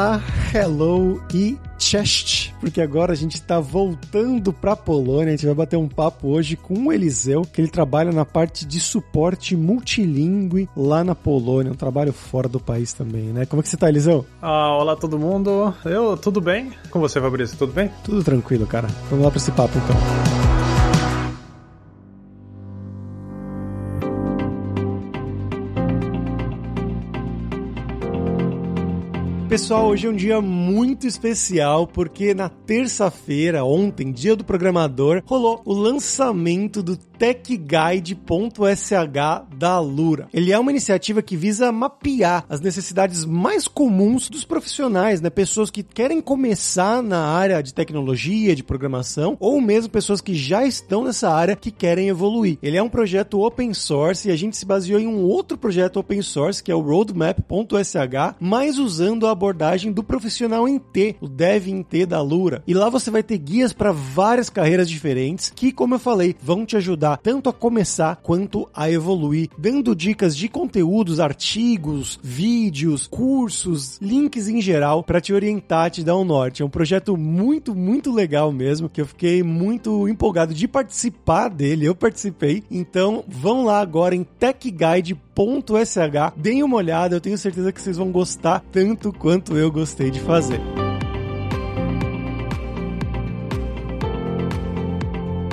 Olá, hello e chest, porque agora a gente está voltando para Polônia. A gente vai bater um papo hoje com o Eliseu, que ele trabalha na parte de suporte multilingüe lá na Polônia, um trabalho fora do país também, né? Como é que você tá, Eliseu? Ah, olá todo mundo. Eu tudo bem? Com você, Fabrício, tudo bem? Tudo tranquilo, cara. Vamos lá para esse papo então. Pessoal, hoje é um dia muito especial porque na terça-feira, ontem, dia do programador, rolou o lançamento do techguide.sh da Lura. Ele é uma iniciativa que visa mapear as necessidades mais comuns dos profissionais, né? Pessoas que querem começar na área de tecnologia, de programação, ou mesmo pessoas que já estão nessa área que querem evoluir. Ele é um projeto open source e a gente se baseou em um outro projeto open source que é o roadmap.sh, mas usando a abordagem do profissional em T, o Dev em T da Lura. E lá você vai ter guias para várias carreiras diferentes que, como eu falei, vão te ajudar tanto a começar quanto a evoluir, dando dicas de conteúdos, artigos, vídeos, cursos, links em geral para te orientar, te dar um norte. É um projeto muito, muito legal mesmo, que eu fiquei muito empolgado de participar dele. Eu participei. Então, vão lá agora em techguide.sh, deem uma olhada, eu tenho certeza que vocês vão gostar tanto quanto eu gostei de fazer.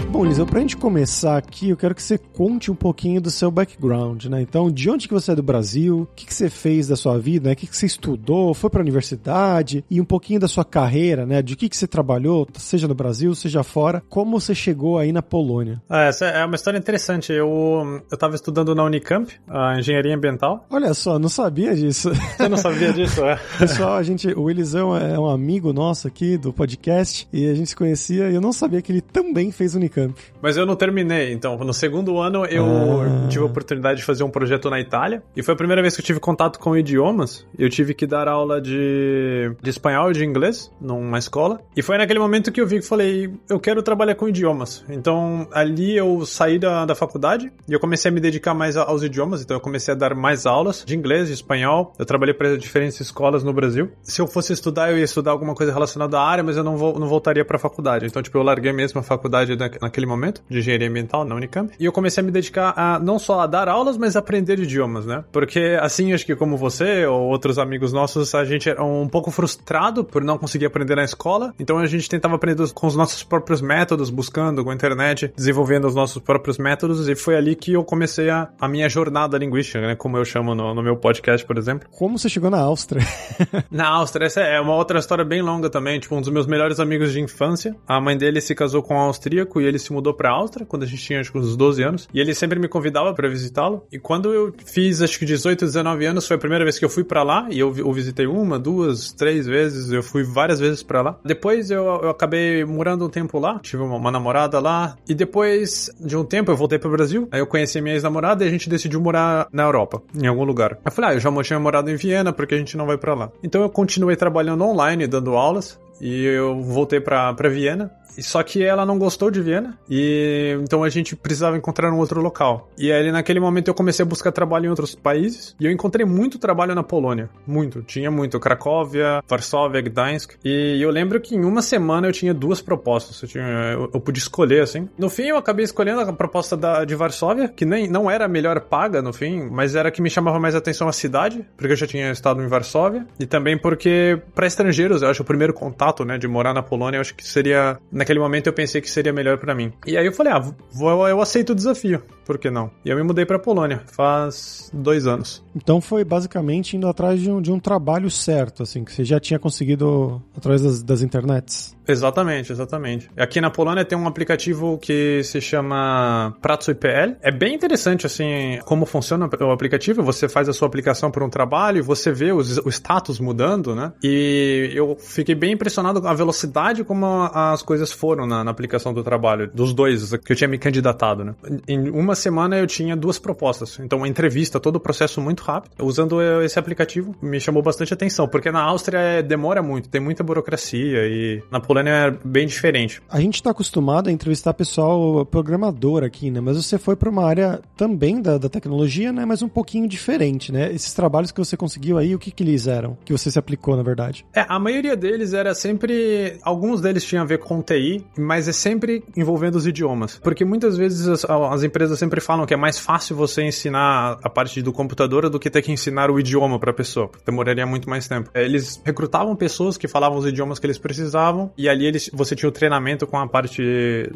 Bom, Liseu, pra gente começar aqui, eu quero que você conte um pouquinho do seu background, né? Então, de onde que você é do Brasil? O que, que você fez da sua vida? Né? O que, que você estudou? Foi pra universidade? E um pouquinho da sua carreira, né? De que, que você trabalhou, seja no Brasil, seja fora. Como você chegou aí na Polônia? É, essa é uma história interessante. Eu, eu tava estudando na Unicamp, a engenharia ambiental. Olha só, não sabia disso. Você não sabia disso, é? Pessoal, a gente, o Eliseu é um amigo nosso aqui do podcast e a gente se conhecia e eu não sabia que ele também fez Unicamp. Mas eu não terminei, então no segundo ano eu ah. tive a oportunidade de fazer um projeto na Itália e foi a primeira vez que eu tive contato com idiomas. Eu tive que dar aula de, de espanhol e de inglês numa escola e foi naquele momento que eu vi que falei, eu quero trabalhar com idiomas. Então ali eu saí da, da faculdade e eu comecei a me dedicar mais aos idiomas, então eu comecei a dar mais aulas de inglês, de espanhol. Eu trabalhei para diferentes escolas no Brasil. Se eu fosse estudar, eu ia estudar alguma coisa relacionada à área, mas eu não, vou, não voltaria para a faculdade. Então, tipo, eu larguei mesmo a faculdade naquele momento de engenharia ambiental na Unicamp. E eu comecei a me dedicar a não só a dar aulas, mas a aprender idiomas, né? Porque assim, acho que como você ou outros amigos nossos, a gente era um pouco frustrado por não conseguir aprender na escola. Então a gente tentava aprender com os nossos próprios métodos, buscando com a internet, desenvolvendo os nossos próprios métodos. E foi ali que eu comecei a, a minha jornada linguística, né? Como eu chamo no, no meu podcast, por exemplo. Como você chegou na Áustria? na Áustria, essa é uma outra história bem longa também. Tipo, um dos meus melhores amigos de infância, a mãe dele se casou com um austríaco e ele se mudou pra Áustria quando a gente tinha acho que uns 12 anos. E ele sempre me convidava para visitá-lo. E quando eu fiz acho que 18, 19 anos, foi a primeira vez que eu fui para lá. E eu o visitei uma, duas, três vezes. Eu fui várias vezes para lá. Depois eu, eu acabei morando um tempo lá. Tive uma, uma, namorada lá. E depois de um tempo eu voltei pro Brasil. Aí eu conheci minha ex-namorada e a gente decidiu morar na Europa, em algum lugar. Eu falei, ah, eu já tinha morado em Viena, porque a gente não vai para lá. Então eu continuei trabalhando online, dando aulas. E eu voltei para Viena só que ela não gostou de Viena e então a gente precisava encontrar um outro local. E aí naquele momento eu comecei a buscar trabalho em outros países. E eu encontrei muito trabalho na Polônia, muito, tinha muito, Cracóvia, Varsóvia, Gdańsk. E eu lembro que em uma semana eu tinha duas propostas, eu, tinha, eu, eu pude escolher assim. No fim eu acabei escolhendo a proposta da, de Varsóvia, que nem não era a melhor paga no fim, mas era a que me chamava mais atenção a cidade, porque eu já tinha estado em Varsóvia. E também porque para estrangeiros, eu acho o primeiro contato, né, de morar na Polônia, eu acho que seria naquele momento eu pensei que seria melhor para mim. E aí eu falei, ah, vou, eu aceito o desafio, por que não? E eu me mudei pra Polônia, faz dois anos. Então foi basicamente indo atrás de um, de um trabalho certo, assim, que você já tinha conseguido através das, das internets. Exatamente, exatamente. Aqui na Polônia tem um aplicativo que se chama Prato IPL. É bem interessante, assim, como funciona o aplicativo. Você faz a sua aplicação por um trabalho e você vê os, o status mudando, né? E eu fiquei bem impressionado com a velocidade como as coisas foram na, na aplicação do trabalho, dos dois que eu tinha me candidatado, né? Em uma semana eu tinha duas propostas. Então, entrevista, todo o processo muito rápido. Usando esse aplicativo, me chamou bastante atenção, porque na Áustria é, demora muito, tem muita burocracia e na Polônia é bem diferente. A gente está acostumado a entrevistar pessoal programador aqui, né? Mas você foi para uma área também da, da tecnologia, né? Mas um pouquinho diferente, né? Esses trabalhos que você conseguiu aí, o que, que eles eram? Que você se aplicou, na verdade? É, a maioria deles era sempre. Alguns deles tinham a ver com TI, mas é sempre envolvendo os idiomas. Porque muitas vezes as, as empresas sempre falam que é mais fácil você ensinar a parte do computador do que ter que ensinar o idioma para a pessoa. Demoraria muito mais tempo. É, eles recrutavam pessoas que falavam os idiomas que eles precisavam e ali eles, você tinha o treinamento com a parte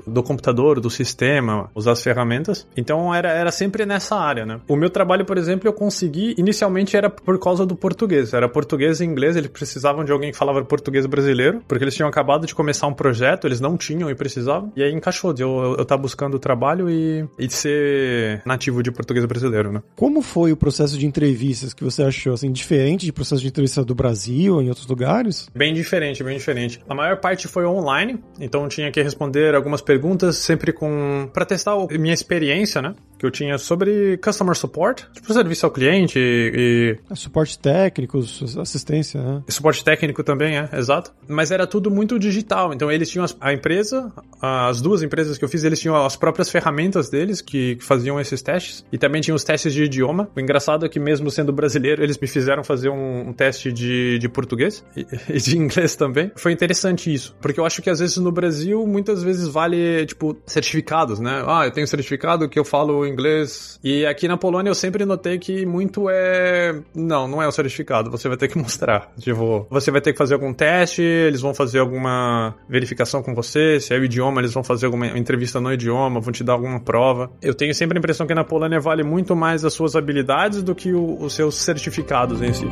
do computador, do sistema, usar as ferramentas. Então era, era sempre nessa área, né? O meu trabalho, por exemplo, eu consegui. Inicialmente era por causa do português. Era português e inglês. Eles precisavam de alguém que falava português brasileiro, porque eles tinham acabado de começar um projeto, eles não tinham e precisavam. E aí encaixou de eu, eu, eu estar tá buscando trabalho e, e ser nativo de português brasileiro, né? Como foi o processo de entrevistas que você achou, assim, diferente de processo de entrevista do Brasil ou em outros lugares? Bem diferente, bem diferente. A maior parte foi online, então tinha que responder algumas perguntas sempre com para testar a minha experiência, né? Que eu tinha sobre customer support, tipo serviço ao cliente e. É, suporte técnico, assistência, né? E suporte técnico também, é, exato. Mas era tudo muito digital, então eles tinham a empresa, as duas empresas que eu fiz, eles tinham as próprias ferramentas deles que faziam esses testes e também tinham os testes de idioma. O engraçado é que mesmo sendo brasileiro, eles me fizeram fazer um, um teste de, de português e, e de inglês também. Foi interessante isso, porque eu acho que às vezes no Brasil, muitas vezes vale, tipo, certificados, né? Ah, eu tenho certificado que eu falo inglês. E aqui na Polônia eu sempre notei que muito é. Não, não é o certificado, você vai ter que mostrar. Tipo, você vai ter que fazer algum teste, eles vão fazer alguma verificação com você, se é o idioma, eles vão fazer alguma entrevista no idioma, vão te dar alguma prova. Eu tenho sempre a impressão que na Polônia vale muito mais as suas habilidades do que os seus certificados em si.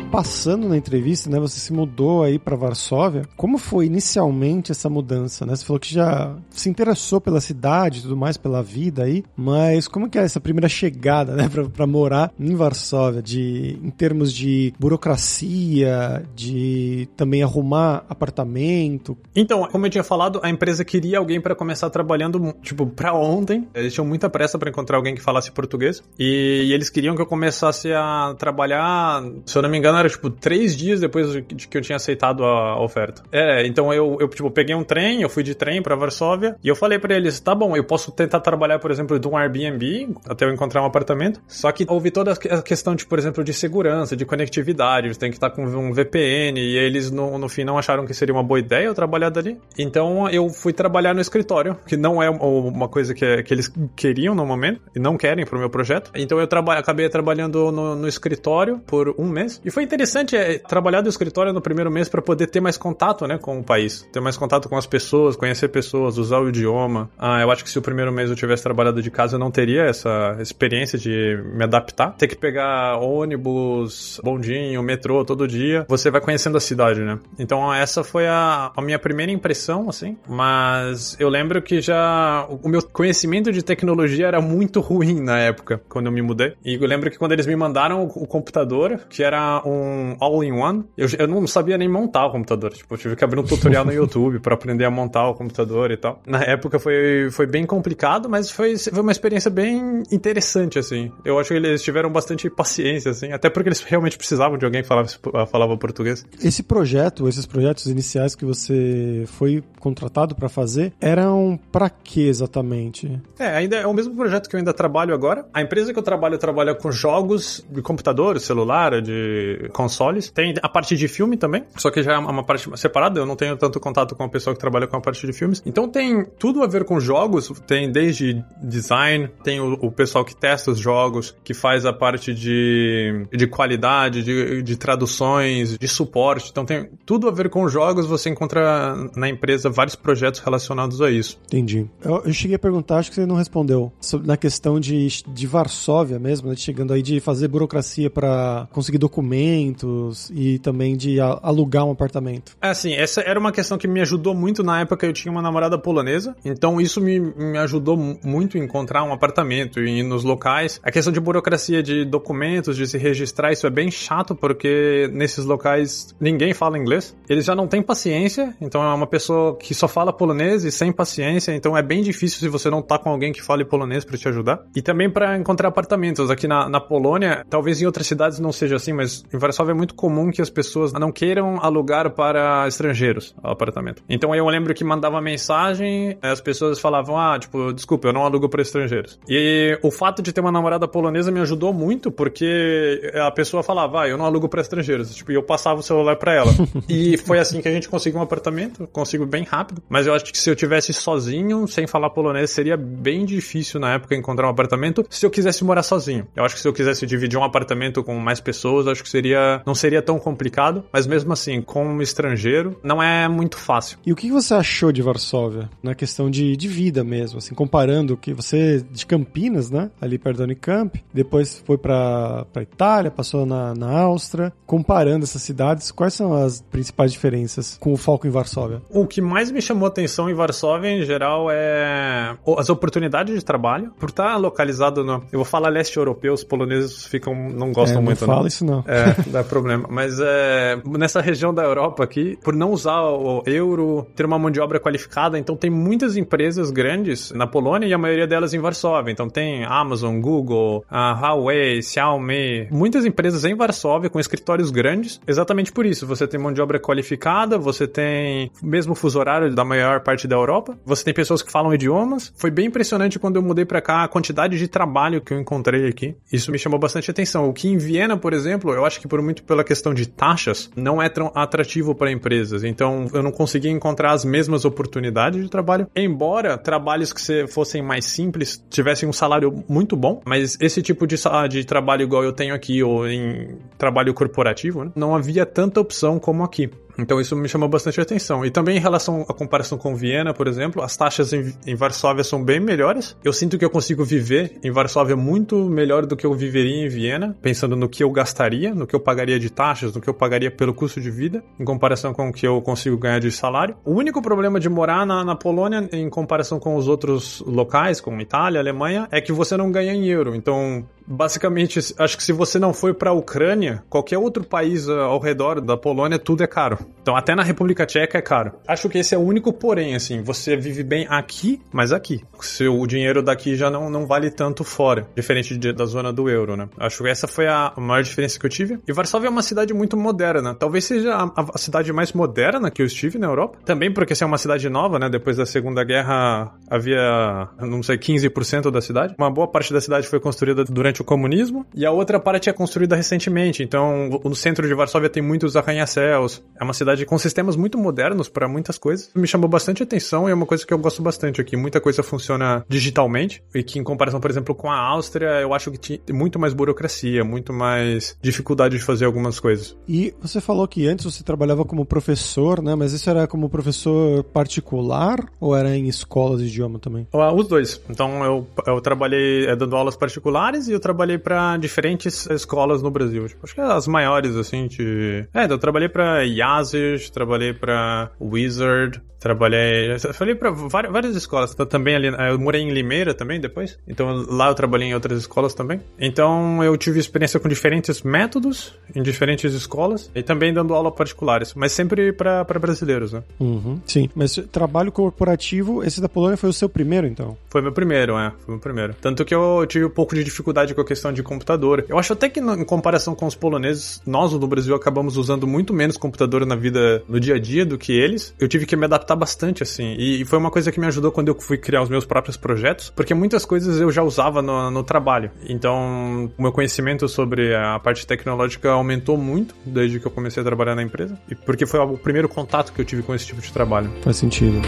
Passando na entrevista, né, você se mudou aí para Varsóvia. Como foi inicialmente essa mudança, né? Você falou que já se interessou pela cidade tudo mais, pela vida aí, mas como que é essa primeira chegada, né, para morar em Varsóvia, de em termos de burocracia, de também arrumar apartamento? Então, como eu tinha falado, a empresa queria alguém para começar trabalhando, tipo, para ontem. Eles tinham muita pressa para encontrar alguém que falasse português e, e eles queriam que eu começasse a trabalhar, se eu não me me engano, era tipo três dias depois de que eu tinha aceitado a oferta. É, então eu, eu tipo, peguei um trem, eu fui de trem para Varsóvia e eu falei para eles: tá bom, eu posso tentar trabalhar, por exemplo, de um Airbnb até eu encontrar um apartamento. Só que houve toda a questão, de, por exemplo, de segurança, de conectividade, você tem que estar com um VPN e eles no, no fim não acharam que seria uma boa ideia eu trabalhar dali. Então eu fui trabalhar no escritório, que não é uma coisa que, que eles queriam no momento e não querem pro meu projeto. Então eu traba acabei trabalhando no, no escritório por um mês e foi interessante é, trabalhar do escritório no primeiro mês para poder ter mais contato né, com o país, ter mais contato com as pessoas, conhecer pessoas, usar o idioma. Ah, eu acho que se o primeiro mês eu tivesse trabalhado de casa, eu não teria essa experiência de me adaptar. Ter que pegar ônibus, bondinho, metrô todo dia, você vai conhecendo a cidade, né? Então essa foi a, a minha primeira impressão, assim. Mas eu lembro que já o meu conhecimento de tecnologia era muito ruim na época, quando eu me mudei. E eu lembro que quando eles me mandaram o computador, que era um all-in-one. Eu, eu não sabia nem montar o computador. Tipo, eu tive que abrir um tutorial no YouTube para aprender a montar o computador e tal. Na época foi, foi bem complicado, mas foi, foi uma experiência bem interessante, assim. Eu acho que eles tiveram bastante paciência, assim, até porque eles realmente precisavam de alguém que falava, falava português. Esse projeto, esses projetos iniciais que você foi contratado para fazer, eram para que exatamente? É, ainda é o mesmo projeto que eu ainda trabalho agora. A empresa que eu trabalho trabalha com jogos de computador, celular, de consoles. Tem a parte de filme também, só que já é uma parte separada. Eu não tenho tanto contato com a pessoa que trabalha com a parte de filmes. Então tem tudo a ver com jogos. Tem desde design, tem o, o pessoal que testa os jogos, que faz a parte de, de qualidade, de, de traduções, de suporte. Então tem tudo a ver com jogos. Você encontra na empresa vários projetos relacionados a isso. Entendi. Eu, eu cheguei a perguntar, acho que você não respondeu, sobre, na questão de, de Varsóvia mesmo, né, chegando aí de fazer burocracia para conseguir documentos apartamentos e também de alugar um apartamento? É assim, essa era uma questão que me ajudou muito na época eu tinha uma namorada polonesa, então isso me, me ajudou muito a encontrar um apartamento e ir nos locais. A questão de burocracia de documentos, de se registrar, isso é bem chato porque nesses locais ninguém fala inglês. Eles já não têm paciência, então é uma pessoa que só fala polonês e sem paciência, então é bem difícil se você não tá com alguém que fale polonês para te ajudar. E também para encontrar apartamentos aqui na, na Polônia, talvez em outras cidades não seja assim, mas em Varsóvia é muito comum que as pessoas não queiram alugar para estrangeiros o apartamento. Então eu lembro que mandava mensagem, as pessoas falavam: "Ah, tipo, desculpa, eu não alugo para estrangeiros". E o fato de ter uma namorada polonesa me ajudou muito porque a pessoa falava: "Ah, eu não alugo para estrangeiros". Tipo, eu passava o celular para ela. e foi assim que a gente conseguiu um apartamento, consigo bem rápido, mas eu acho que se eu tivesse sozinho, sem falar polonês, seria bem difícil na época encontrar um apartamento se eu quisesse morar sozinho. Eu acho que se eu quisesse dividir um apartamento com mais pessoas, acho que seria não seria tão complicado, mas mesmo assim, com um estrangeiro, não é muito fácil. E o que você achou de Varsóvia na questão de, de vida mesmo, assim, comparando que você de Campinas, né, ali perto da Unicamp, depois foi para Itália, passou na, na Áustria, comparando essas cidades, quais são as principais diferenças com o foco em Varsóvia? O que mais me chamou atenção em Varsóvia em geral é as oportunidades de trabalho, por estar localizado no, eu vou falar leste europeu, os poloneses ficam não gostam é, muito, não. Fala isso não. É, dá problema. Mas é, nessa região da Europa aqui, por não usar o euro, ter uma mão de obra qualificada, então tem muitas empresas grandes na Polônia e a maioria delas em Varsóvia. Então tem Amazon, Google, a Huawei, Xiaomi, muitas empresas em Varsóvia com escritórios grandes. Exatamente por isso, você tem mão de obra qualificada, você tem mesmo fuso horário da maior parte da Europa, você tem pessoas que falam idiomas. Foi bem impressionante quando eu mudei para cá a quantidade de trabalho que eu encontrei aqui. Isso me chamou bastante atenção. O que em Viena, por exemplo, eu acho que por muito pela questão de taxas, não é tão atrativo para empresas. Então, eu não conseguia encontrar as mesmas oportunidades de trabalho. Embora trabalhos que fossem mais simples tivessem um salário muito bom, mas esse tipo de, de trabalho igual eu tenho aqui, ou em trabalho corporativo, né, não havia tanta opção como aqui. Então isso me chamou bastante atenção. E também em relação à comparação com Viena, por exemplo, as taxas em, em, Varsóvia são bem melhores. Eu sinto que eu consigo viver em Varsóvia muito melhor do que eu viveria em Viena, pensando no que eu gastaria, no que eu pagaria de taxas, no que eu pagaria pelo custo de vida, em comparação com o que eu consigo ganhar de salário. O único problema de morar na, na Polônia, em comparação com os outros locais, como Itália, Alemanha, é que você não ganha em euro. Então, basicamente, acho que se você não foi para a Ucrânia, qualquer outro país ao redor da Polônia, tudo é caro. Então, até na República Tcheca é caro. Acho que esse é o único porém, assim, você vive bem aqui, mas aqui. Seu dinheiro daqui já não, não vale tanto fora, diferente de, da zona do euro, né? Acho que essa foi a maior diferença que eu tive. E Varsóvia é uma cidade muito moderna. Talvez seja a, a cidade mais moderna que eu estive na Europa. Também porque essa é uma cidade nova, né? Depois da Segunda Guerra havia, não sei, 15% da cidade. Uma boa parte da cidade foi construída durante o comunismo e a outra parte é construída recentemente. Então, no centro de Varsóvia tem muitos arranha-céus. É uma cidade com sistemas muito modernos para muitas coisas. Me chamou bastante atenção e é uma coisa que eu gosto bastante aqui. Muita coisa funciona digitalmente e que, em comparação, por exemplo, com a Áustria, eu acho que tinha muito mais burocracia, muito mais dificuldade de fazer algumas coisas. E você falou que antes você trabalhava como professor, né? Mas isso era como professor particular ou era em escolas de idioma também? Os dois. Então, eu, eu trabalhei é, dando aulas particulares e eu trabalhei para diferentes escolas no Brasil. Tipo, acho que as maiores, assim, de... É, eu trabalhei para IASIS, trabalhei para Wizard, trabalhei. Eu falei para várias, várias escolas. Também ali. Eu morei em Limeira também depois. Então lá eu trabalhei em outras escolas também. Então eu tive experiência com diferentes métodos em diferentes escolas e também dando aula particulares, mas sempre para brasileiros, né? Uhum, sim, mas trabalho corporativo, esse da Polônia foi o seu primeiro então? Foi meu primeiro, é. Foi meu primeiro. Tanto que eu tive um pouco de dificuldade a questão de computador. Eu acho até que em comparação com os poloneses, nós no Brasil acabamos usando muito menos computador na vida no dia a dia do que eles. Eu tive que me adaptar bastante, assim. E, foi uma coisa que me ajudou quando eu fui criar os meus próprios projetos, porque muitas coisas eu já usava no, no trabalho. Então, o meu conhecimento sobre a parte tecnológica aumentou muito desde que eu comecei a trabalhar na empresa. E porque foi o primeiro contato que eu tive com esse tipo de trabalho. Faz sentido.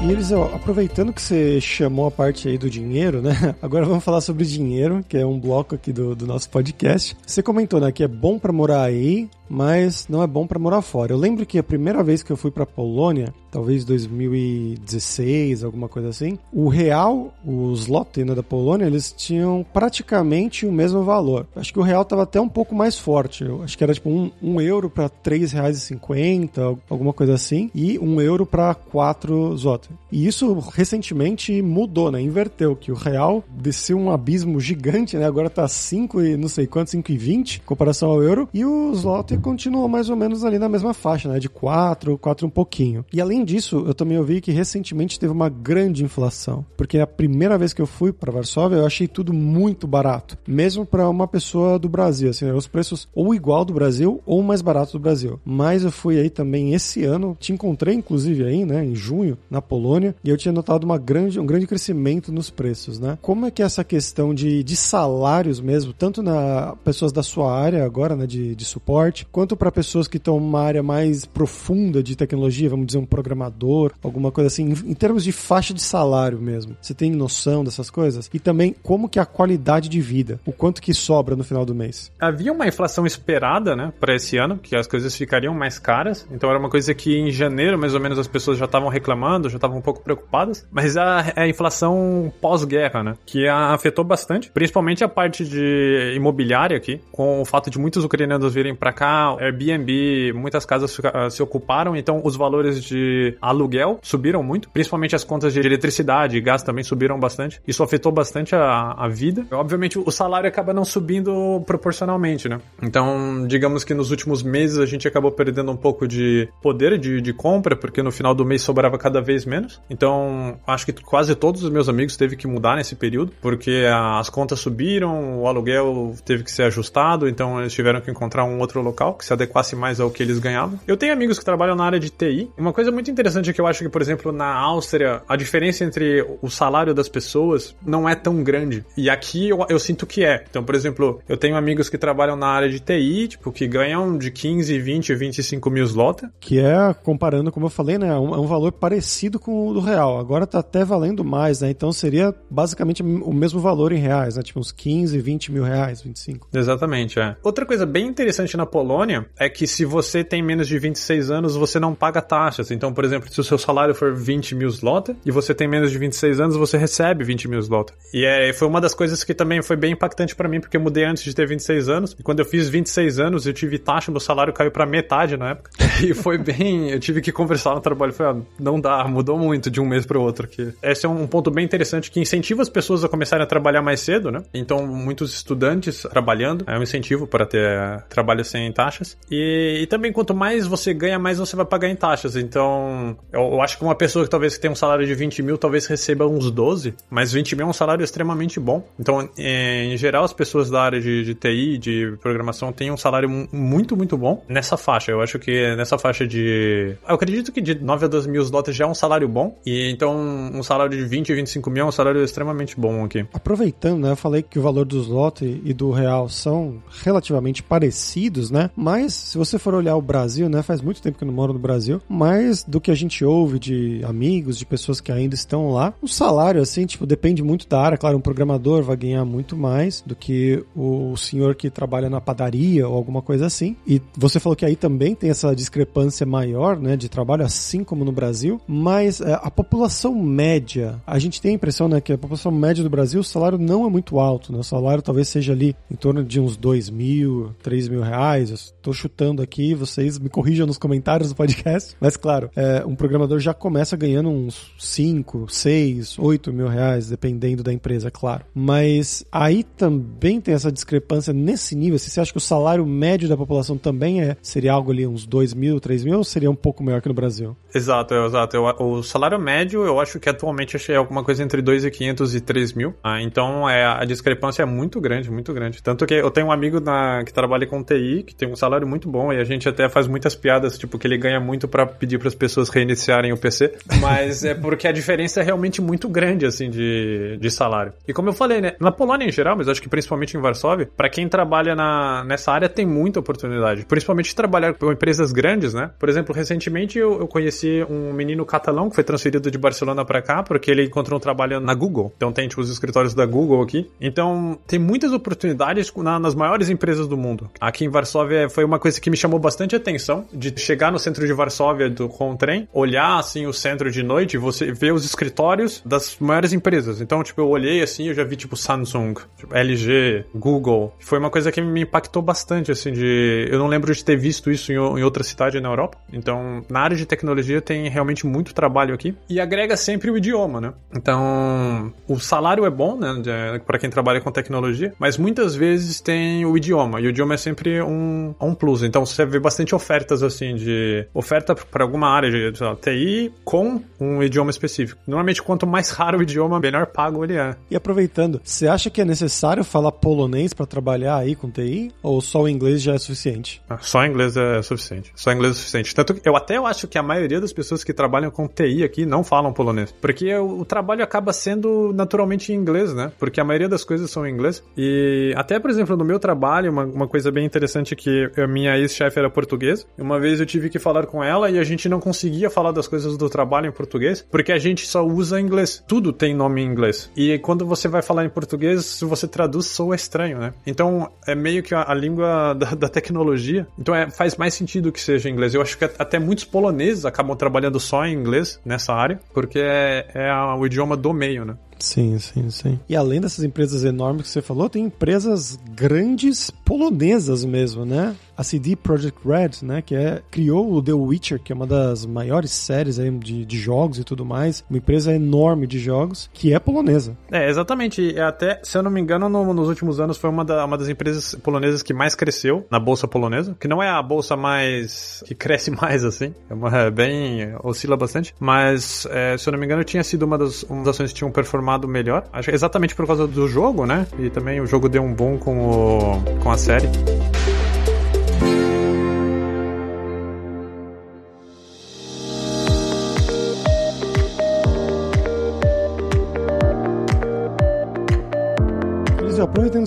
E eles, ó, aproveitando que você chamou a parte aí do dinheiro, né? Agora vamos falar sobre dinheiro, que é um bloco aqui do, do nosso podcast. Você comentou, né, que é bom para morar aí, mas não é bom para morar fora. Eu lembro que a primeira vez que eu fui para Polônia, talvez 2016, alguma coisa assim, o real, os zloty né, da Polônia, eles tinham praticamente o mesmo valor. Acho que o real estava até um pouco mais forte. Eu acho que era tipo um, um euro para reais e cinquenta, alguma coisa assim, e um euro para quatro zloty. E isso recentemente mudou, né? Inverteu, que o real desceu um abismo gigante, né? Agora tá 5 e não sei quanto, 5 e 20 em comparação ao euro, e o zloty continua mais ou menos ali na mesma faixa, né? De 4, 4 um pouquinho. E além disso, eu também ouvi que recentemente teve uma grande inflação. Porque a primeira vez que eu fui para Varsóvia, eu achei tudo muito barato. Mesmo para uma pessoa do Brasil, assim, né? os preços ou igual do Brasil ou mais barato do Brasil. Mas eu fui aí também esse ano, te encontrei inclusive aí, né, em junho, na Polônia, e eu tinha notado uma grande, um grande crescimento nos preços, né? Como é que é essa questão de, de salários mesmo, tanto na pessoas da sua área agora, né, de, de suporte, quanto para pessoas que estão numa área mais profunda de tecnologia, vamos dizer um programador, alguma coisa assim, em, em termos de faixa de salário mesmo. Você tem noção dessas coisas? E também como que é a qualidade de vida, o quanto que sobra no final do mês. Havia uma inflação esperada, né, para esse ano, que as coisas ficariam mais caras. Então era uma coisa que em janeiro, mais ou menos, as pessoas já estavam reclamando, já estavam um pouco preocupadas. Mas a, a inflação pós-guerra, né, que a afetou bastante, principalmente a parte de imobiliária aqui, com o fato de muitos ucranianos virem para cá, Airbnb, muitas casas se ocuparam, então os valores de aluguel subiram muito, principalmente as contas de eletricidade e gás também subiram bastante. Isso afetou bastante a, a vida. Obviamente, o salário acaba não subindo proporcionalmente, né? Então, digamos que nos últimos meses a gente acabou perdendo um pouco de poder de, de compra, porque no final do mês sobrava cada vez menos. Então, acho que quase todos os meus amigos teve que mudar nesse período, porque as contas subiram, o aluguel teve que ser ajustado, então eles tiveram que encontrar um outro local que se adequasse mais ao que eles ganhavam. Eu tenho amigos que trabalham na área de TI. Uma coisa muito interessante é que eu acho que, por exemplo, na Áustria, a diferença entre o salário das pessoas não é tão grande. E aqui eu, eu sinto que é. Então, por exemplo, eu tenho amigos que trabalham na área de TI, tipo, que ganham de 15, 20, 25 mil zlota. Que é, comparando, como eu falei, né, é um, um valor parecido com o do real. Agora tá até valendo mais, né? Então seria basicamente o mesmo valor em reais, né? Tipo uns 15, 20 mil reais, 25. Exatamente, é. Outra coisa bem interessante na Polônia é que se você tem menos de 26 anos, você não paga taxas. Então, por exemplo, se o seu salário for 20 mil zlota e você tem menos de 26 anos, você recebe 20 mil zlota. E é, foi uma das coisas que também foi bem impactante para mim, porque eu mudei antes de ter 26 anos. E quando eu fiz 26 anos, eu tive taxa, meu salário caiu para metade na época. E foi bem. Eu tive que conversar no trabalho. Falei, ah, não dá, mudou muito de um mês para o outro. aqui. Esse é um ponto bem interessante que incentiva as pessoas a começarem a trabalhar mais cedo, né? Então, muitos estudantes trabalhando é um incentivo para ter trabalho sem taxas. E, e, também, quanto mais você ganha, mais você vai pagar em taxas. Então, eu, eu acho que uma pessoa que talvez tenha um salário de 20 mil, talvez receba uns 12, mas 20 mil é um salário extremamente bom. Então, em geral, as pessoas da área de, de TI, de programação, têm um salário muito, muito bom nessa faixa. Eu acho que nessa faixa de. Eu acredito que de 9 a 12 mil zlotys já é um salário bom. E então, um salário de 20 a 25 mil é um salário extremamente bom aqui. Aproveitando, né? Eu falei que o valor do zloty e do real são relativamente parecidos, né? Mas, se você for olhar o Brasil, né? Faz muito tempo que eu não moro no Brasil, mas do que a gente ouve de amigos, de pessoas que ainda estão lá, o salário, assim, tipo, depende muito da área. Claro, um programador vai ganhar muito mais do que o senhor que trabalha na padaria ou alguma coisa assim. E você falou que aí também tem essa discrepância maior, né, de trabalho, assim como no Brasil, mas é, a população média, a gente tem a impressão, né, que a população média do Brasil, o salário não é muito alto, né, o salário talvez seja ali em torno de uns 2 mil, 3 mil reais, estou chutando aqui, vocês me corrijam nos comentários do podcast, mas claro, é, um programador já começa ganhando uns 5, 6, 8 mil reais, dependendo da empresa, é claro. Mas aí também tem essa discrepância nesse nível, se você acha que o salário médio da população também é, seria algo ali uns 2 mil, 3 mil, ou seria um pouco melhor que no Brasil? Exato, exato. Eu, o salário médio, eu acho que atualmente achei alguma coisa entre 2.500 e 3 mil. Ah, então é, a discrepância é muito grande, muito grande. Tanto que eu tenho um amigo na, que trabalha com TI, que tem um salário muito bom, e a gente até faz muitas piadas, tipo, que ele ganha muito para pedir para as pessoas reiniciarem o PC. Mas é porque a diferença é realmente muito grande, assim, de, de salário. E como eu falei, né? Na Polônia em geral, mas acho que principalmente em Varsóvia, para quem trabalha na, nessa área tem muita oportunidade. Principalmente trabalhar com empresas grandes né? Por exemplo, recentemente eu, eu conheci um menino catalão que foi transferido de Barcelona para cá porque ele encontrou um trabalho na Google. Então tem tipo os escritórios da Google aqui. Então tem muitas oportunidades na, nas maiores empresas do mundo. Aqui em Varsóvia foi uma coisa que me chamou bastante atenção de chegar no centro de Varsóvia do, com o trem, olhar assim o centro de noite você ver os escritórios das maiores empresas. Então, tipo, eu olhei assim, eu já vi tipo Samsung, tipo, LG, Google. Foi uma coisa que me impactou bastante assim de eu não lembro de ter visto isso em, em outra cidade na Europa. Então, na área de tecnologia tem realmente muito trabalho aqui e agrega sempre o idioma, né? Então, o salário é bom, né, para quem trabalha com tecnologia, mas muitas vezes tem o idioma e o idioma é sempre um, um plus. Então, você vê bastante ofertas assim de oferta para alguma área de lá, TI com um idioma específico. Normalmente, quanto mais raro o idioma, melhor pago ele é. E aproveitando, você acha que é necessário falar polonês para trabalhar aí com TI ou só o inglês já é suficiente? Ah, só inglês é suficiente. Só inglês é suficiente. Tanto que eu até eu acho que a maioria das pessoas que trabalham com TI aqui não falam polonês, porque o, trabalho acaba sendo naturalmente em inglês, né? Porque a maioria das coisas são em inglês. E até, por exemplo, no meu trabalho, uma, uma coisa bem interessante que a minha ex-chefe era portuguesa. Uma vez eu tive que falar com ela e a gente não conseguia falar das coisas do trabalho em português, porque a gente só usa inglês. Tudo tem nome em inglês. E quando você vai falar em português, se você traduz, soa estranho, né? Então, é meio que a, a língua da, da, tecnologia. Então, é, faz mais sentido que seja inglês. Eu acho que até muitos poloneses acabam trabalhando só em inglês nessa área, porque é, é a, o idioma do meio, né? Sim, sim, sim. E além dessas empresas enormes que você falou, tem empresas grandes polonesas mesmo, né? A CD Projekt Red, né, que é, criou o The Witcher, que é uma das maiores séries aí de, de jogos e tudo mais, uma empresa enorme de jogos, que é polonesa. É, exatamente. É até, se eu não me engano, no, nos últimos anos foi uma, da, uma das empresas polonesas que mais cresceu na bolsa polonesa, que não é a bolsa mais que cresce mais assim, é, uma, é bem oscila bastante, mas é, se eu não me engano tinha sido uma das, uma das ações que tinham performado melhor, acho exatamente por causa do jogo, né? E também o jogo deu um boom com o com a série.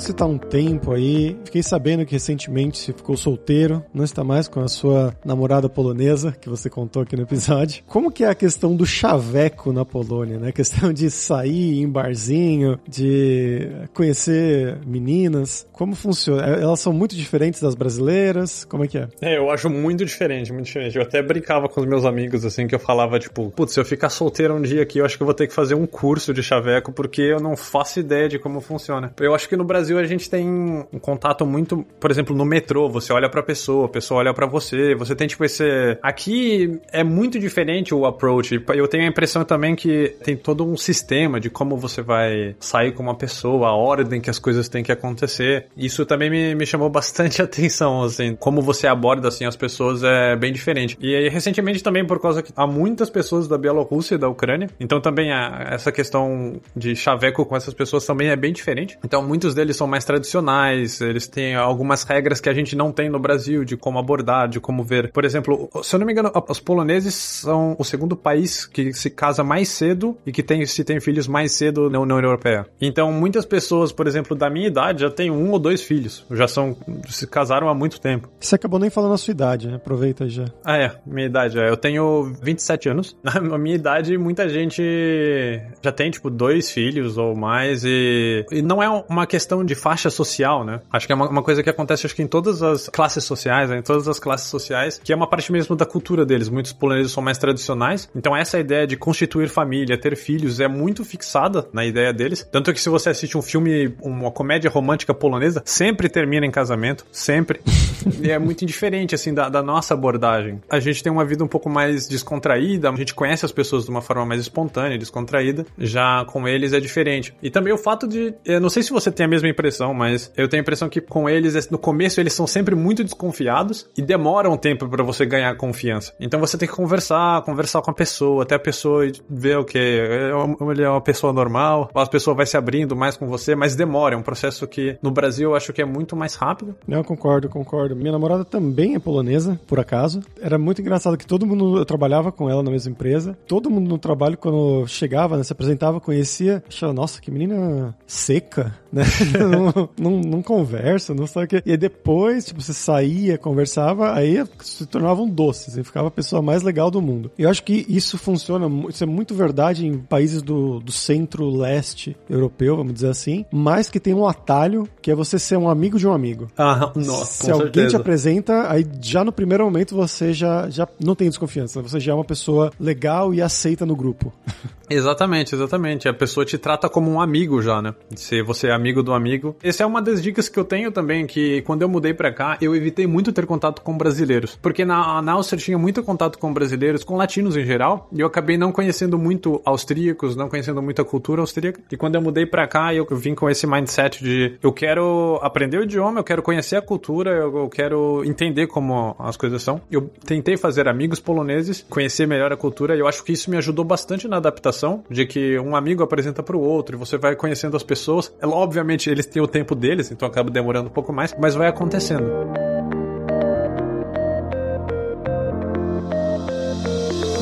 Você tá um tempo aí, fiquei sabendo que recentemente você ficou solteiro, não está mais com a sua namorada polonesa, que você contou aqui no episódio. Como que é a questão do chaveco na Polônia, né? A questão de sair em barzinho, de conhecer meninas. Como funciona? É, elas são muito diferentes das brasileiras? Como é que é? É, eu acho muito diferente, muito diferente. Eu até brincava com os meus amigos, assim, que eu falava, tipo, putz, se eu ficar solteiro um dia aqui, eu acho que eu vou ter que fazer um curso de chaveco, porque eu não faço ideia de como funciona. Eu acho que no Brasil a gente tem um contato muito, por exemplo, no metrô, você olha pra pessoa, a pessoa olha para você, você tem tipo esse. Aqui é muito diferente o approach. Eu tenho a impressão também que tem todo um sistema de como você vai sair com uma pessoa, a ordem que as coisas têm que acontecer. Isso também me, me chamou bastante atenção, assim, como você aborda assim as pessoas é bem diferente. E aí, recentemente também por causa que há muitas pessoas da Bielorrússia e da Ucrânia, então também a, essa questão de chaveco com essas pessoas também é bem diferente. Então muitos deles são mais tradicionais, eles têm algumas regras que a gente não tem no Brasil de como abordar, de como ver. Por exemplo, se eu não me engano, os poloneses são o segundo país que se casa mais cedo e que tem, se tem filhos mais cedo na União Europeia. Então, muitas pessoas, por exemplo, da minha idade, já têm um ou dois filhos, já são se casaram há muito tempo. Você acabou nem falando a sua idade, né? Aproveita já. Ah, é, minha idade, é. Eu tenho 27 anos. Na minha idade, muita gente já tem, tipo, dois filhos ou mais e, e não é uma questão de de faixa social, né? Acho que é uma, uma, coisa que acontece acho que em todas as classes sociais, né? em todas as classes sociais, que é uma parte mesmo da cultura deles. Muitos poloneses são mais tradicionais, então essa ideia de constituir família, ter filhos é muito fixada na ideia deles. Tanto que se você assiste um filme, uma comédia romântica polonesa, sempre termina em casamento, sempre. e é muito indiferente, assim, da, da nossa abordagem. A gente tem uma vida um pouco mais descontraída, a gente conhece as pessoas de uma forma mais espontânea, descontraída. Já com eles é diferente. E também o fato de, eu não sei se você tem a mesma impressão mas eu tenho a impressão que com eles, no começo, eles são sempre muito desconfiados e demoram um tempo para você ganhar confiança. Então você tem que conversar, conversar com a pessoa, até a pessoa ver o que ele é uma pessoa normal, a pessoa vai se abrindo mais com você, mas demora, é um processo que no Brasil eu acho que é muito mais rápido. Não, concordo, concordo. Minha namorada também é polonesa, por acaso. Era muito engraçado que todo mundo, eu trabalhava com ela na mesma empresa, todo mundo no trabalho, quando chegava, né, se apresentava, conhecia, achava, nossa, que menina seca, né? não, não, não, conversa, não sabe o que. E aí depois, tipo, você saía, conversava, aí se tornava um doce, você ficava a pessoa mais legal do mundo. E eu acho que isso funciona, isso é muito verdade em países do, do centro-leste europeu, vamos dizer assim, mas que tem um atalho que é você ser um amigo de um amigo. Ah, nossa, Se alguém certeza. te apresenta, aí já no primeiro momento você já, já não tem desconfiança, você já é uma pessoa legal e aceita no grupo. Exatamente, exatamente. A pessoa te trata como um amigo já, né? Se você é amigo do amigo. Essa é uma das dicas que eu tenho também, que quando eu mudei pra cá, eu evitei muito ter contato com brasileiros. Porque na, na Áustria tinha muito contato com brasileiros, com latinos em geral, e eu acabei não conhecendo muito austríacos, não conhecendo muito a cultura austríaca. E quando eu mudei pra cá, eu vim com esse mindset de eu quero aprender o idioma, eu quero conhecer a cultura, eu quero entender como as coisas são. Eu tentei fazer amigos poloneses, conhecer melhor a cultura, e eu acho que isso me ajudou bastante na adaptação, de que um amigo apresenta para o outro e você vai conhecendo as pessoas. É, obviamente, eles têm o tempo deles, então acaba demorando um pouco mais, mas vai acontecendo.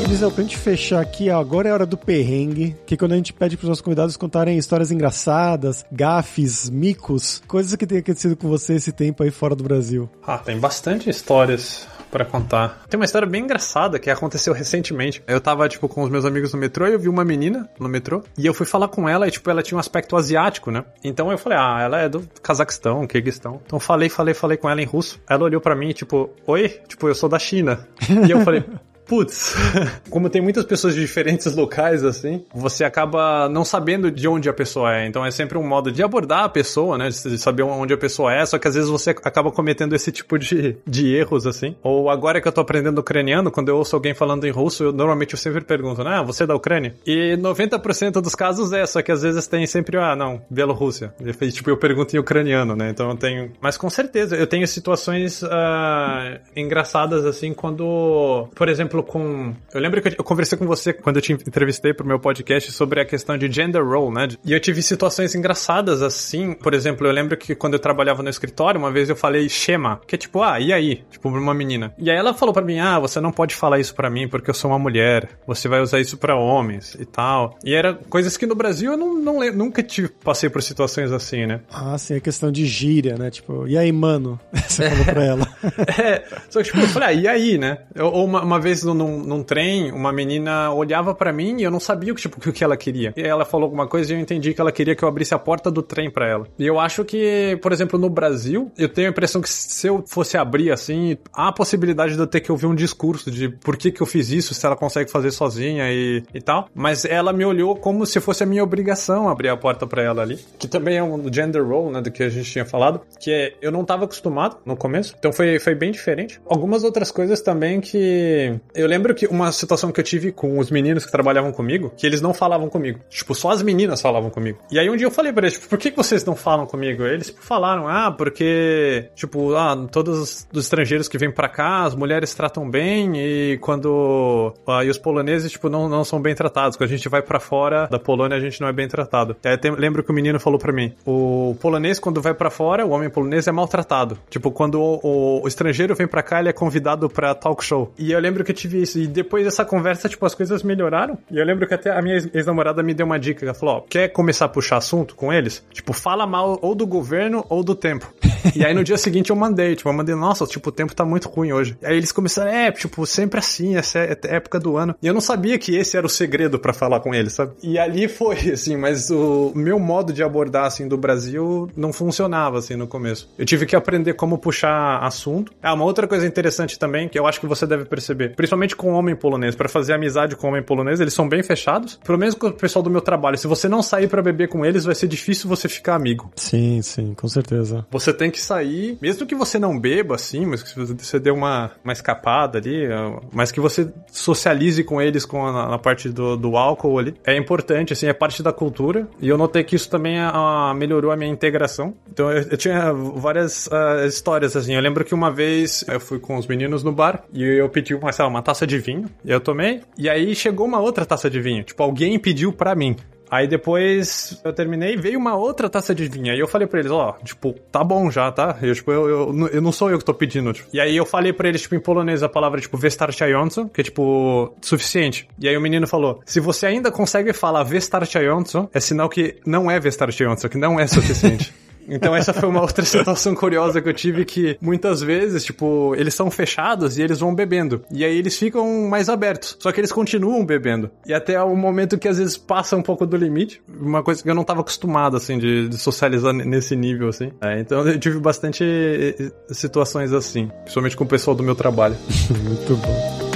Eliseu, pra gente fechar aqui, agora é a hora do perrengue, que é quando a gente pede pros nossos convidados contarem histórias engraçadas, gafes, micos, coisas que tem acontecido com você esse tempo aí fora do Brasil. Ah, tem bastante histórias para contar. Tem uma história bem engraçada que aconteceu recentemente. Eu tava, tipo, com os meus amigos no metrô e eu vi uma menina no metrô. E eu fui falar com ela e, tipo, ela tinha um aspecto asiático, né? Então eu falei, ah, ela é do Cazaquistão, Kirguistão. Então falei, falei, falei com ela em russo. Ela olhou para mim, tipo, oi? Tipo, eu sou da China. E eu falei, Putz, como tem muitas pessoas de diferentes locais, assim, você acaba não sabendo de onde a pessoa é. Então é sempre um modo de abordar a pessoa, né? De saber onde a pessoa é, só que às vezes você acaba cometendo esse tipo de, de erros, assim. Ou agora que eu tô aprendendo ucraniano, quando eu ouço alguém falando em russo, eu, normalmente eu sempre pergunto, né? Ah, você é da Ucrânia? E 90% dos casos é, só que às vezes tem sempre, ah, não, Bielorrússia. E, tipo, eu pergunto em ucraniano, né? Então eu tenho. Mas com certeza, eu tenho situações uh, engraçadas, assim, quando, por exemplo, com. Eu lembro que eu conversei com você quando eu te entrevistei pro meu podcast sobre a questão de gender role, né? E eu tive situações engraçadas assim. Por exemplo, eu lembro que quando eu trabalhava no escritório, uma vez eu falei Shema, que é tipo, ah, e aí? Tipo, pra uma menina. E aí ela falou para mim, ah, você não pode falar isso para mim porque eu sou uma mulher. Você vai usar isso para homens e tal. E era coisas que no Brasil eu não, não nunca tive, passei por situações assim, né? Ah, sim, a questão de gíria, né? Tipo, e aí, mano? Você falou pra ela. é, só que tipo, eu falei, ah, e aí, né? Ou uma, uma vez num, num trem, uma menina olhava para mim e eu não sabia tipo, o que ela queria. E ela falou alguma coisa e eu entendi que ela queria que eu abrisse a porta do trem para ela. E eu acho que, por exemplo, no Brasil, eu tenho a impressão que se eu fosse abrir assim, há a possibilidade de eu ter que ouvir um discurso de por que, que eu fiz isso, se ela consegue fazer sozinha e, e tal. Mas ela me olhou como se fosse a minha obrigação abrir a porta para ela ali. Que também é um gender role, né, do que a gente tinha falado. Que é, eu não tava acostumado no começo. Então foi, foi bem diferente. Algumas outras coisas também que. Eu lembro que uma situação que eu tive com os meninos que trabalhavam comigo, que eles não falavam comigo. Tipo, só as meninas falavam comigo. E aí um dia eu falei pra eles, tipo, por que, vocês não falam comigo? Eles falaram, ah, porque, tipo, ah, todos os estrangeiros que vêm para cá, as mulheres tratam bem e quando. Ah, e os poloneses, tipo, não, não são bem tratados. Quando a gente vai para fora da Polônia, a gente não é bem tratado. Eu lembro que o menino falou para mim: o polonês, quando vai para fora, o homem polonês é maltratado. Tipo, quando o, o, o estrangeiro vem para cá, ele é convidado pra talk show. E eu lembro que tive isso. E depois dessa conversa, tipo, as coisas melhoraram. E eu lembro que até a minha ex-namorada me deu uma dica. Ela falou: ó, quer começar a puxar assunto com eles? Tipo, fala mal ou do governo ou do tempo. e aí no dia seguinte eu mandei, tipo, eu mandei, nossa, tipo, o tempo tá muito ruim hoje. Aí eles começaram, é, tipo, sempre assim, essa é a época do ano. E eu não sabia que esse era o segredo para falar com eles, sabe? E ali foi, assim, mas o meu modo de abordar, assim, do Brasil não funcionava, assim, no começo. Eu tive que aprender como puxar assunto. Ah, uma outra coisa interessante também, que eu acho que você deve perceber, principalmente com homem polonês, para fazer amizade com homem polonês, eles são bem fechados. Pelo menos com o pessoal do meu trabalho, se você não sair para beber com eles, vai ser difícil você ficar amigo. Sim, sim, com certeza. Você tem que sair, mesmo que você não beba, assim, mas que você dê uma, uma escapada ali, mas que você socialize com eles com a, na parte do, do álcool ali, é importante, assim, é parte da cultura. E eu notei que isso também a, a melhorou a minha integração. Então eu, eu tinha várias uh, histórias, assim. Eu lembro que uma vez eu fui com os meninos no bar e eu pedi uma, uma taça de vinho, e eu tomei, e aí chegou uma outra taça de vinho. Tipo, alguém pediu para mim. Aí depois eu terminei veio uma outra taça de vinho. Aí eu falei pra eles, ó, tipo, tá bom já, tá? Eu, tipo, eu, eu, eu, não sou eu que tô pedindo. Tipo. E aí eu falei pra eles, tipo, em polonês a palavra, tipo, Vestarchająco, que é, tipo, suficiente. E aí o menino falou, se você ainda consegue falar Vestarchająco, é sinal que não é Vestarchająco, que não é suficiente. Então essa foi uma outra situação curiosa que eu tive que muitas vezes, tipo, eles são fechados e eles vão bebendo. E aí eles ficam mais abertos. Só que eles continuam bebendo. E até o momento que às vezes passa um pouco do limite. Uma coisa que eu não estava acostumado, assim, de, de, socializar nesse nível, assim. É, então eu tive bastante eh, situações assim. Principalmente com o pessoal do meu trabalho. Muito bom.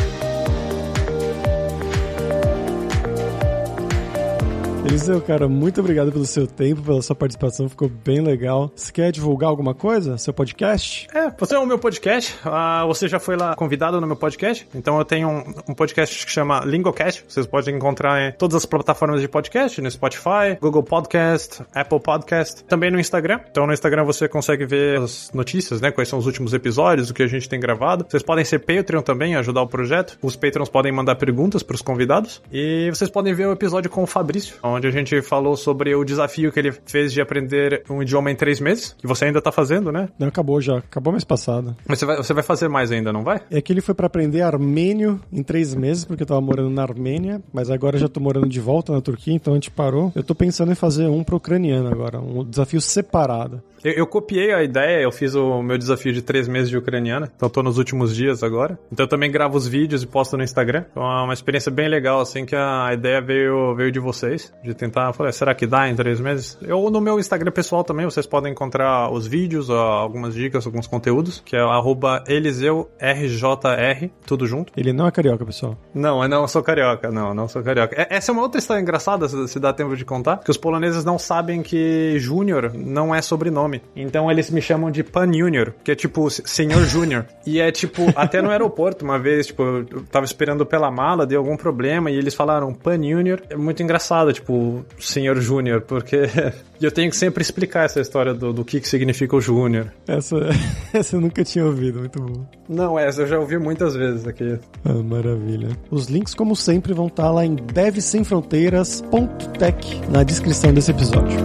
Eliseu, cara, muito obrigado pelo seu tempo, pela sua participação, ficou bem legal. Você quer divulgar alguma coisa? Seu podcast? É, você é o meu podcast. Uh, você já foi lá convidado no meu podcast. Então eu tenho um, um podcast que chama Lingocast. Vocês podem encontrar em todas as plataformas de podcast, no Spotify, Google Podcast, Apple Podcast, também no Instagram. Então no Instagram você consegue ver as notícias, né? Quais são os últimos episódios, o que a gente tem gravado. Vocês podem ser Patreon também, ajudar o projeto. Os Patrons podem mandar perguntas para os convidados. E vocês podem ver o episódio com o Fabrício, onde a gente falou sobre o desafio que ele fez de aprender um idioma em três meses, que você ainda tá fazendo, né? Não, acabou já. Acabou mês passado. Mas você vai, você vai fazer mais ainda, não vai? É que ele foi para aprender armênio em três meses, porque eu tava morando na Armênia, mas agora já tô morando de volta na Turquia, então a gente parou. Eu tô pensando em fazer um pro ucraniano agora, um desafio separado. Eu, eu, copiei a ideia, eu fiz o meu desafio de três meses de ucraniana, então tô nos últimos dias agora. Então eu também gravo os vídeos e posto no Instagram. Então é uma experiência bem legal, assim, que a ideia veio, veio de vocês, de tentar, eu falei, será que dá em três meses? Eu no meu Instagram pessoal também, vocês podem encontrar os vídeos, algumas dicas, alguns conteúdos, que é arroba EliseuRJR, tudo junto. Ele não é carioca, pessoal? Não, eu não sou carioca, não, não sou carioca. É, essa é uma outra história engraçada, se dá tempo de contar, que os poloneses não sabem que Júnior não é sobrenome nome. Então eles me chamam de Pan Junior, que é tipo Senhor Júnior. E é tipo, até no aeroporto, uma vez, tipo, eu tava esperando pela mala, deu algum problema e eles falaram Pan Junior. É muito engraçado, tipo, Senhor Júnior, porque eu tenho que sempre explicar essa história do, do que, que significa o Júnior. Essa, essa eu nunca tinha ouvido, muito bom. Não, essa eu já ouvi muitas vezes aqui. Ah, maravilha. Os links, como sempre, vão estar lá em devsemfronteiras.tech na descrição desse episódio.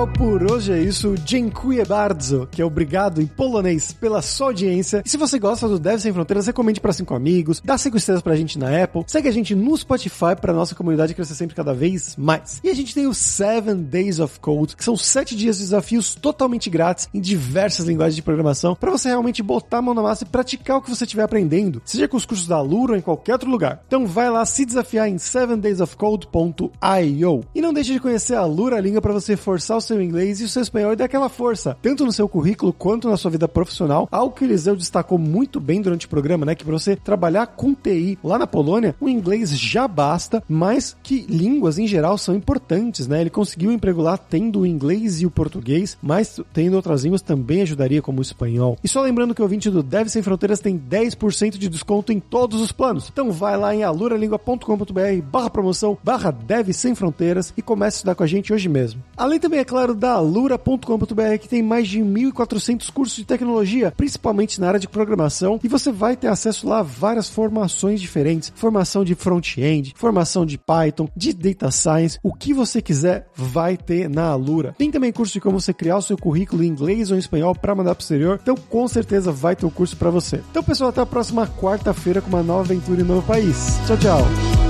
Pessoal, por hoje é isso. Dziękuję bardzo, que é obrigado em polonês pela sua audiência. E se você gosta do Deve Sem Fronteiras, recomende para cinco amigos, dá cinco estrelas pra gente na Apple, segue a gente no Spotify pra nossa comunidade crescer sempre cada vez mais. E a gente tem o Seven Days of Code, que são sete dias de desafios totalmente grátis em diversas linguagens de programação, para você realmente botar a mão na massa e praticar o que você estiver aprendendo, seja com os cursos da Lura ou em qualquer outro lugar. Então vai lá se desafiar em sevendaysofcode.io. E não deixe de conhecer a Lura Língua para você forçar o seu inglês e o seu espanhol e dar aquela força, tanto no seu currículo quanto na sua vida profissional. Algo que o Eliseu destacou muito bem durante o programa, né? Que para você trabalhar com TI lá na Polônia, o inglês já basta, mas que línguas em geral são importantes, né? Ele conseguiu um emprego lá tendo o inglês e o português, mas tendo outras línguas também ajudaria, como o espanhol. E só lembrando que o ouvinte do Deve Sem Fronteiras tem 10% de desconto em todos os planos. Então vai lá em aluralingua.com.br barra promoção barra Deve Sem Fronteiras e comece a estudar com a gente hoje mesmo. Além também, é claro, da alura.com.br, que tem mais de 1.400 cursos de tecnologia, principalmente na área de programação, e você vai ter acesso lá a várias formações diferentes, formação de front-end, formação de Python, de Data Science, o que você quiser vai ter na Alura. Tem também curso de como você criar o seu currículo em inglês ou em espanhol para mandar para o exterior, então com certeza vai ter o um curso para você. Então pessoal, até a próxima quarta-feira com uma nova aventura em um novo país. Tchau, tchau!